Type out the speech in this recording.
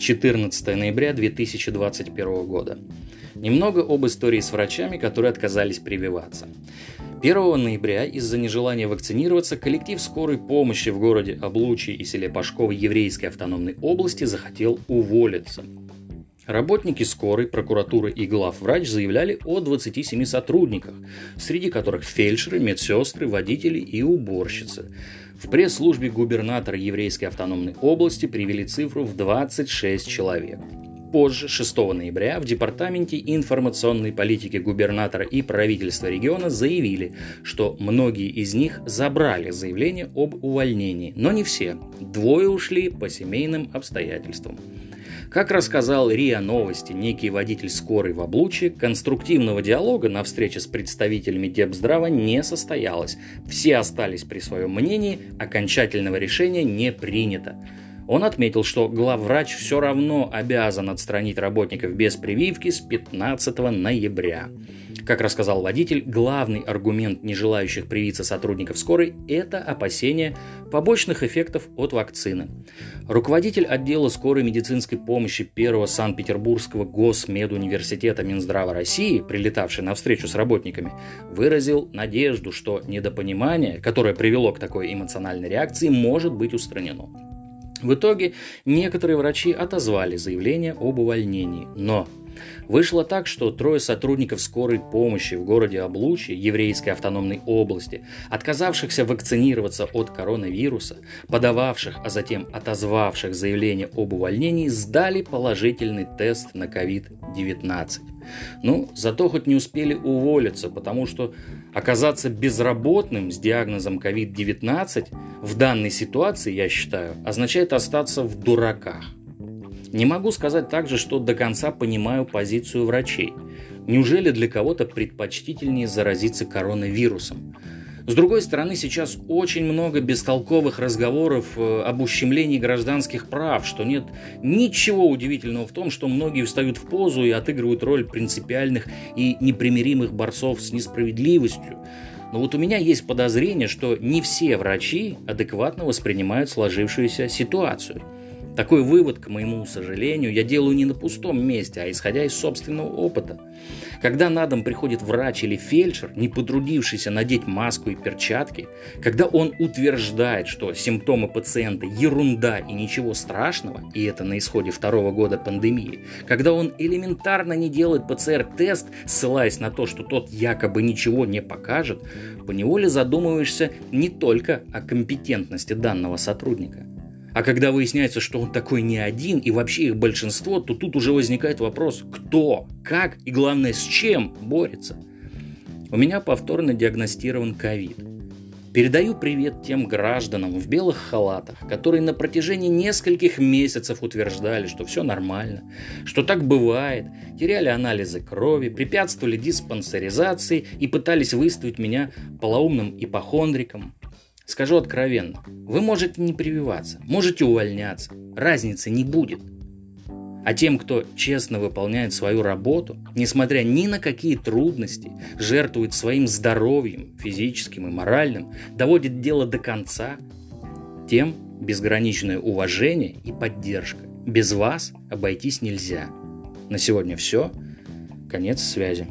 14 ноября 2021 года. Немного об истории с врачами, которые отказались прививаться. 1 ноября из-за нежелания вакцинироваться коллектив скорой помощи в городе Облучье и селе Пашково Еврейской автономной области захотел уволиться. Работники скорой, прокуратуры и главврач заявляли о 27 сотрудниках, среди которых фельдшеры, медсестры, водители и уборщицы. В пресс-службе губернатора Еврейской автономной области привели цифру в 26 человек. Позже, 6 ноября, в Департаменте информационной политики губернатора и правительства региона заявили, что многие из них забрали заявление об увольнении, но не все. Двое ушли по семейным обстоятельствам. Как рассказал РИА Новости некий водитель скорой в облуче, конструктивного диалога на встрече с представителями Депздрава не состоялось. Все остались при своем мнении, окончательного решения не принято. Он отметил, что главврач все равно обязан отстранить работников без прививки с 15 ноября. Как рассказал водитель, главный аргумент нежелающих привиться сотрудников скорой – это опасение побочных эффектов от вакцины. Руководитель отдела скорой медицинской помощи первого Санкт-Петербургского госмедуниверситета Минздрава России, прилетавший на встречу с работниками, выразил надежду, что недопонимание, которое привело к такой эмоциональной реакции, может быть устранено. В итоге некоторые врачи отозвали заявление об увольнении, но Вышло так, что трое сотрудников скорой помощи в городе Облучье, еврейской автономной области, отказавшихся вакцинироваться от коронавируса, подававших, а затем отозвавших заявление об увольнении, сдали положительный тест на COVID-19. Ну, зато хоть не успели уволиться, потому что оказаться безработным с диагнозом COVID-19 в данной ситуации, я считаю, означает остаться в дураках. Не могу сказать также, что до конца понимаю позицию врачей. Неужели для кого-то предпочтительнее заразиться коронавирусом? С другой стороны, сейчас очень много бестолковых разговоров э, об ущемлении гражданских прав, что нет ничего удивительного в том, что многие встают в позу и отыгрывают роль принципиальных и непримиримых борцов с несправедливостью. Но вот у меня есть подозрение, что не все врачи адекватно воспринимают сложившуюся ситуацию – такой вывод, к моему сожалению, я делаю не на пустом месте, а исходя из собственного опыта. Когда на дом приходит врач или фельдшер, не потрудившийся надеть маску и перчатки, когда он утверждает, что симптомы пациента ерунда и ничего страшного, и это на исходе второго года пандемии, когда он элементарно не делает ПЦР-тест, ссылаясь на то, что тот якобы ничего не покажет, поневоле задумываешься не только о компетентности данного сотрудника – а когда выясняется, что он такой не один и вообще их большинство, то тут уже возникает вопрос, кто, как и главное с чем борется. У меня повторно диагностирован ковид. Передаю привет тем гражданам в белых халатах, которые на протяжении нескольких месяцев утверждали, что все нормально, что так бывает, теряли анализы крови, препятствовали диспансеризации и пытались выставить меня полоумным ипохондриком, Скажу откровенно, вы можете не прививаться, можете увольняться, разницы не будет. А тем, кто честно выполняет свою работу, несмотря ни на какие трудности, жертвует своим здоровьем, физическим и моральным, доводит дело до конца, тем безграничное уважение и поддержка. Без вас обойтись нельзя. На сегодня все. Конец связи.